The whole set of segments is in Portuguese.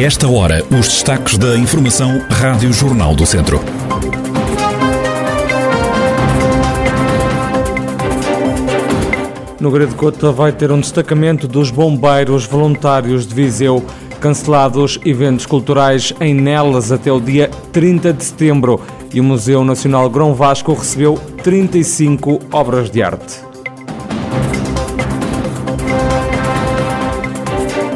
Esta hora, os destaques da Informação Rádio Jornal do Centro. No Grande Cota vai ter um destacamento dos bombeiros voluntários de Viseu, cancelados eventos culturais em Nelas até o dia 30 de setembro e o Museu Nacional Grão Vasco recebeu 35 obras de arte.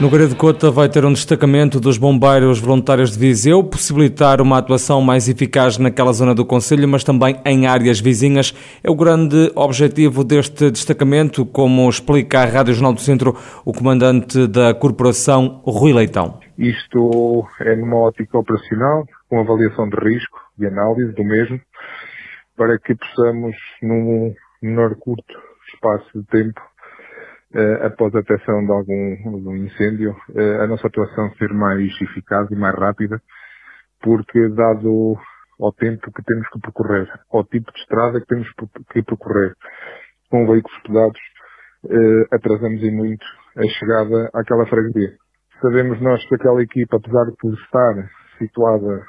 No Grande Cota vai ter um destacamento dos bombeiros voluntários de Viseu, possibilitar uma atuação mais eficaz naquela zona do Conselho, mas também em áreas vizinhas. É o grande objetivo deste destacamento, como explica a Rádio Jornal do Centro o comandante da corporação, Rui Leitão. Isto é numa ótica operacional, com avaliação de risco e análise do mesmo, para que possamos, num menor curto espaço de tempo, após a detecção de algum, um incêndio, eh, a nossa atuação ser mais eficaz e mais rápida, porque dado ao tempo que temos que percorrer, ao tipo de estrada que temos que percorrer, com veículos pesados, eh, atrasamos e muito a chegada àquela freguesia. Sabemos nós que aquela equipa, apesar de estar situada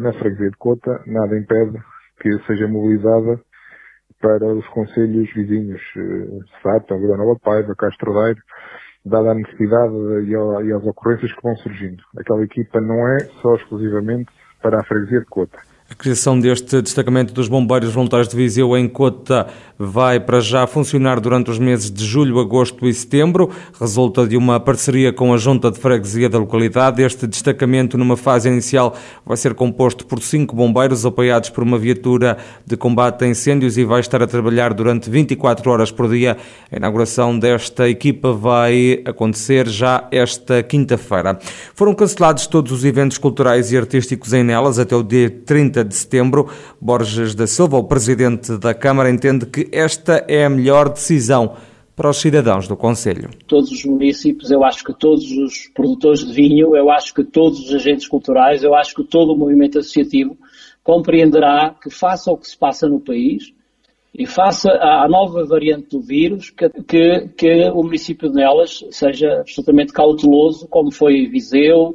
na freguesia de Cota, nada impede que seja mobilizada para os conselhos vizinhos, eh, Sata, Vila Nova Paiva, Castro Daire, dada a necessidade e as ocorrências que vão surgindo. Aquela equipa não é só exclusivamente para a freguesia de Cota. A criação deste destacamento dos bombeiros voluntários de Viseu em Cota vai para já funcionar durante os meses de julho, agosto e setembro. Resulta de uma parceria com a Junta de Freguesia da localidade. Este destacamento, numa fase inicial, vai ser composto por cinco bombeiros apoiados por uma viatura de combate a incêndios e vai estar a trabalhar durante 24 horas por dia. A inauguração desta equipa vai acontecer já esta quinta-feira. Foram cancelados todos os eventos culturais e artísticos em Nelas até o dia 30 de setembro. Borges da Silva, o presidente da Câmara, entende que esta é a melhor decisão para os cidadãos do Conselho. Todos os municípios, eu acho que todos os produtores de vinho, eu acho que todos os agentes culturais, eu acho que todo o movimento associativo compreenderá que faça o que se passa no país e faça a nova variante do vírus, que, que, que o município de Nelas seja absolutamente cauteloso, como foi Viseu,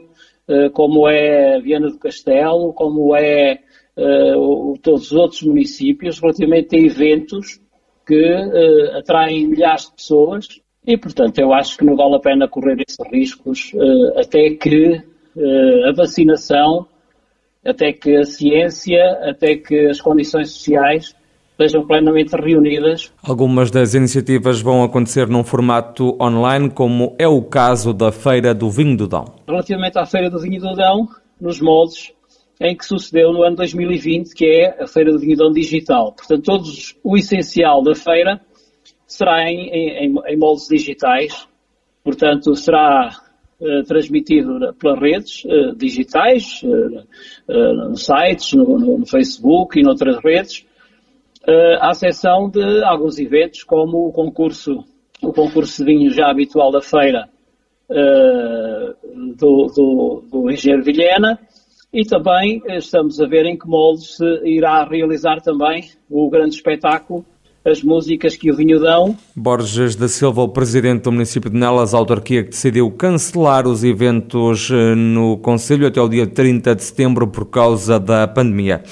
como é Viana do Castelo, como é uh, todos os outros municípios relativamente a eventos que uh, atraem milhares de pessoas e, portanto, eu acho que não vale a pena correr esses riscos até que a vacinação, até que a ciência, até que as condições sociais estejam plenamente reunidas. Algumas das iniciativas vão acontecer num formato online, como é o caso da Feira do Vinho do Dão. Relativamente à Feira do Vinho do Dão, nos moldes em que sucedeu no ano 2020, que é a Feira do Vinhidão Digital. Portanto, todos, o essencial da feira será em, em, em moldes digitais, portanto, será uh, transmitido pelas redes uh, digitais, uh, nos sites, no, no, no, Facebook e noutras redes, à exceção de alguns eventos, como o concurso, o concurso de vinho já habitual da feira do, do, do Engenheiro Vilhena, e também eh, estamos a ver em que moldes se irá realizar também o grande espetáculo as músicas que o vinho dão. Borges da Silva, o presidente do município de Nelas, a autarquia que decidiu cancelar os eventos eh, no Conselho até o dia 30 de setembro por causa da pandemia.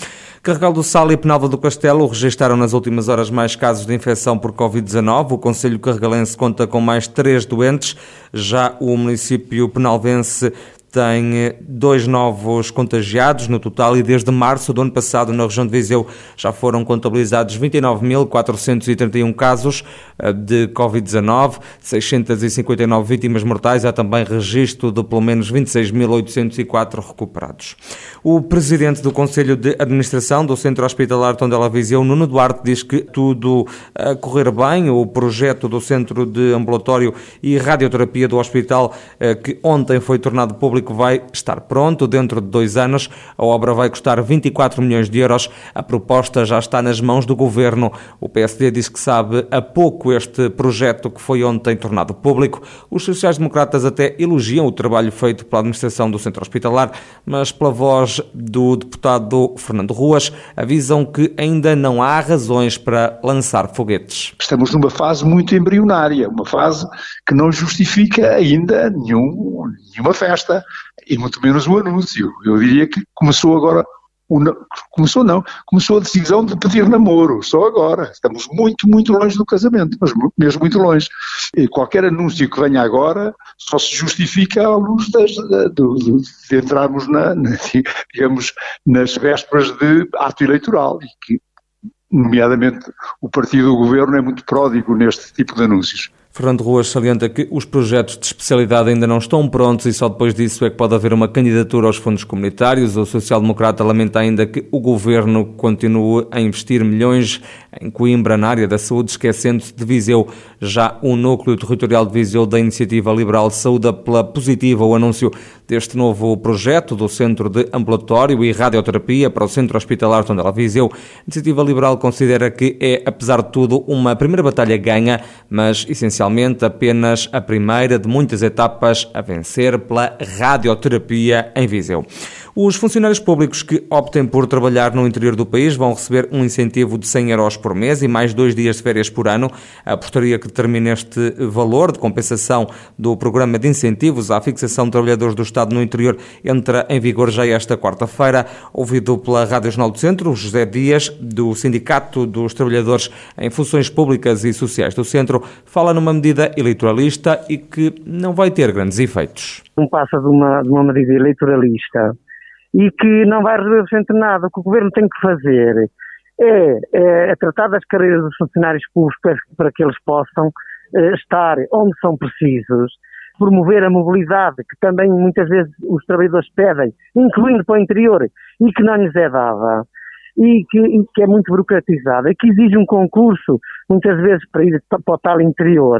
Carregal do Sal e Penalva do Castelo registaram nas últimas horas mais casos de infecção por Covid-19. O Conselho Carregalense conta com mais três doentes. Já o município penalvense tem eh, dois novos contagiados no total e desde março do ano passado na região de Viseu já foram contabilizados 29.431 casos eh, de Covid-19, 659 vítimas mortais, há também registro de pelo menos 26.804 recuperados. O presidente do Conselho de Administração do Centro Hospitalar Tondela Viseu, Nuno Duarte, diz que tudo a correr bem, o projeto do Centro de Ambulatório e Radioterapia do Hospital, eh, que ontem foi tornado público público vai estar pronto dentro de dois anos. A obra vai custar 24 milhões de euros. A proposta já está nas mãos do governo. O PSD diz que sabe há pouco este projeto que foi ontem tornado público. Os sociais-democratas até elogiam o trabalho feito pela administração do centro hospitalar, mas pela voz do deputado Fernando Ruas, avisam que ainda não há razões para lançar foguetes. Estamos numa fase muito embrionária, uma fase que não justifica ainda nenhum, nenhuma festa, e muito menos o anúncio. Eu diria que começou agora começou não, começou a decisão de pedir namoro, só agora. Estamos muito, muito longe do casamento, mas mesmo muito longe. E qualquer anúncio que venha agora só se justifica à luz das, de, de, entrarmos na, na, digamos, nas vésperas de ato eleitoral e que, nomeadamente, o partido do governo é muito pródigo neste tipo de anúncios. Fernando Ruas salienta que os projetos de especialidade ainda não estão prontos e só depois disso é que pode haver uma candidatura aos fundos comunitários. O social-democrata lamenta ainda que o governo continue a investir milhões em Coimbra, na área da saúde, esquecendo-se de Viseu. Já o núcleo territorial de Viseu da Iniciativa Liberal saúda pela positiva o anúncio deste novo projeto do Centro de Ambulatório e Radioterapia para o Centro Hospitalar Tondela Viseu. A Iniciativa Liberal considera que é, apesar de tudo, uma primeira batalha ganha, mas essencialmente inicialmente apenas a primeira de muitas etapas a vencer pela radioterapia em Viseu. Os funcionários públicos que optem por trabalhar no interior do país vão receber um incentivo de 100 euros por mês e mais dois dias de férias por ano. A portaria que determina este valor de compensação do programa de incentivos à fixação de trabalhadores do Estado no interior entra em vigor já esta quarta-feira. Ouvido pela Rádio Jornal do Centro, José Dias, do Sindicato dos Trabalhadores em Funções Públicas e Sociais do Centro, fala numa medida eleitoralista e que não vai ter grandes efeitos. Não passa de uma, de uma medida eleitoralista e que não vai resolver sempre nada. O que o governo tem que fazer é, é, é tratar das carreiras dos funcionários públicos para que eles possam é, estar onde são precisos, promover a mobilidade que também muitas vezes os trabalhadores pedem, incluindo para o interior, e que não lhes é dada. E que, e que é muito burocratizada, e que exige um concurso, muitas vezes para ir para o tal interior,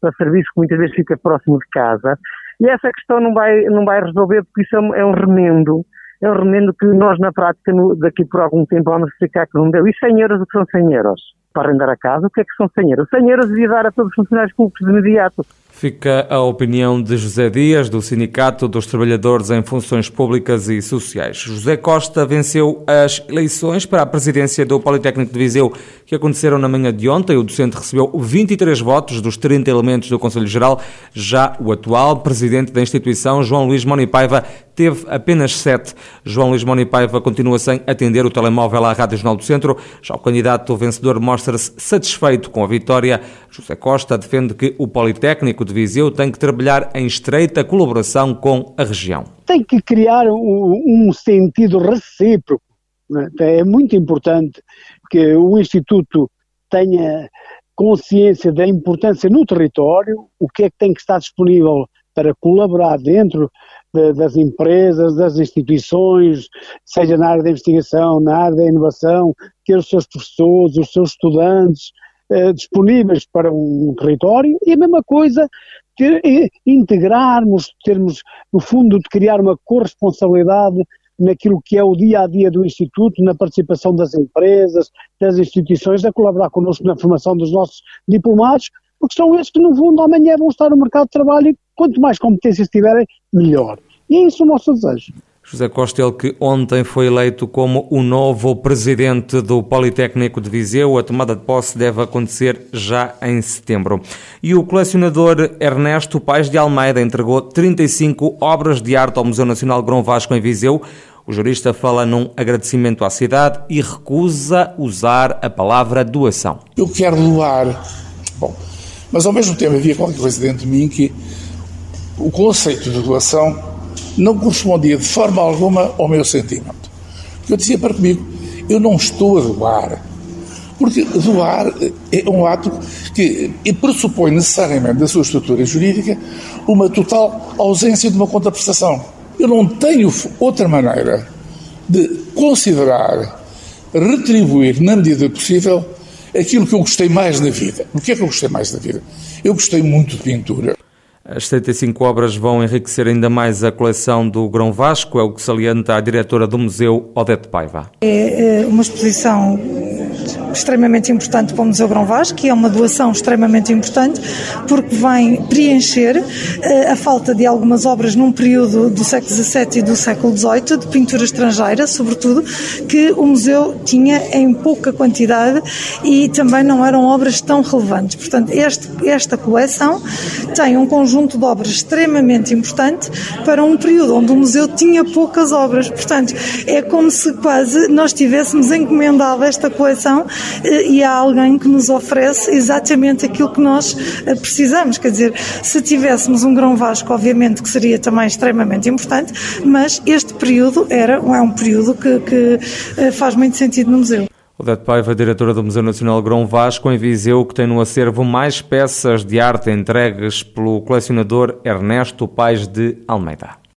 para serviço que muitas vezes fica próximo de casa, e essa questão não vai, não vai resolver porque isso é um é remendo eu remendo que nós, na prática, no, daqui por algum tempo, vamos ficar que não deu. E 100 euros, o que são 100 euros? Para arrendar a casa, o que é que são 100 euros? 100 euros devia dar a todos os funcionários públicos de imediato. Fica a opinião de José Dias, do Sindicato dos Trabalhadores em Funções Públicas e Sociais. José Costa venceu as eleições para a presidência do Politécnico de Viseu, que aconteceram na manhã de ontem. O docente recebeu 23 votos dos 30 elementos do Conselho Geral. Já o atual presidente da instituição, João Luís Monipaiva, teve apenas 7. João Luís Monipaiva continua sem atender o telemóvel à Rádio Jornal do Centro. Já o candidato vencedor mostra-se satisfeito com a vitória. José Costa defende que o Politécnico de Viseu tem que trabalhar em estreita colaboração com a região. Tem que criar um, um sentido recíproco. É? é muito importante que o Instituto tenha consciência da importância no território, o que é que tem que estar disponível para colaborar dentro de, das empresas, das instituições, seja na área da investigação, na área da inovação, ter os seus professores, os seus estudantes eh, disponíveis para um território e a mesma coisa ter, eh, integrarmos, termos, no fundo, de criar uma corresponsabilidade naquilo que é o dia a dia do Instituto, na participação das empresas, das instituições, a colaborar connosco na formação dos nossos diplomados, porque são esses que, no fundo, amanhã vão estar no mercado de trabalho e quanto mais competências tiverem, melhor. E é isso o nosso desejo. José Costel, que ontem foi eleito como o novo presidente do Politécnico de Viseu. A tomada de posse deve acontecer já em setembro. E o colecionador Ernesto Pais de Almeida entregou 35 obras de arte ao Museu Nacional Grão Vasco em Viseu. O jurista fala num agradecimento à cidade e recusa usar a palavra doação. Eu quero doar. Bom, mas ao mesmo tempo havia qualquer coisa dentro de mim que o conceito de doação não correspondia de forma alguma ao meu sentimento. Eu dizia para comigo, eu não estou a doar. Porque doar é um ato que pressupõe necessariamente da sua estrutura jurídica uma total ausência de uma contraprestação. Eu não tenho outra maneira de considerar, retribuir na medida possível aquilo que eu gostei mais na vida. O que é que eu gostei mais na vida? Eu gostei muito de pintura. As 75 obras vão enriquecer ainda mais a coleção do Grão Vasco, é o que salienta a diretora do museu, Odete Paiva. É uma exposição extremamente importante para o Museu Grão Vasco, que é uma doação extremamente importante, porque vem preencher uh, a falta de algumas obras num período do século XVII e do século XVIII, de pintura estrangeira, sobretudo, que o museu tinha em pouca quantidade e também não eram obras tão relevantes. Portanto, este, esta coleção tem um conjunto de obras extremamente importante para um período onde o museu tinha poucas obras. Portanto, é como se quase nós tivéssemos encomendado esta coleção eh, e há alguém que nos oferece exatamente aquilo que nós eh, precisamos. Quer dizer, se tivéssemos um grão vasco, obviamente que seria também extremamente importante, mas este período era, é um período que, que eh, faz muito sentido no museu. Odete Paiva, diretora do Museu Nacional Grão Vasco, em Viseu, que tem no acervo mais peças de arte entregues pelo colecionador Ernesto Pais de Almeida.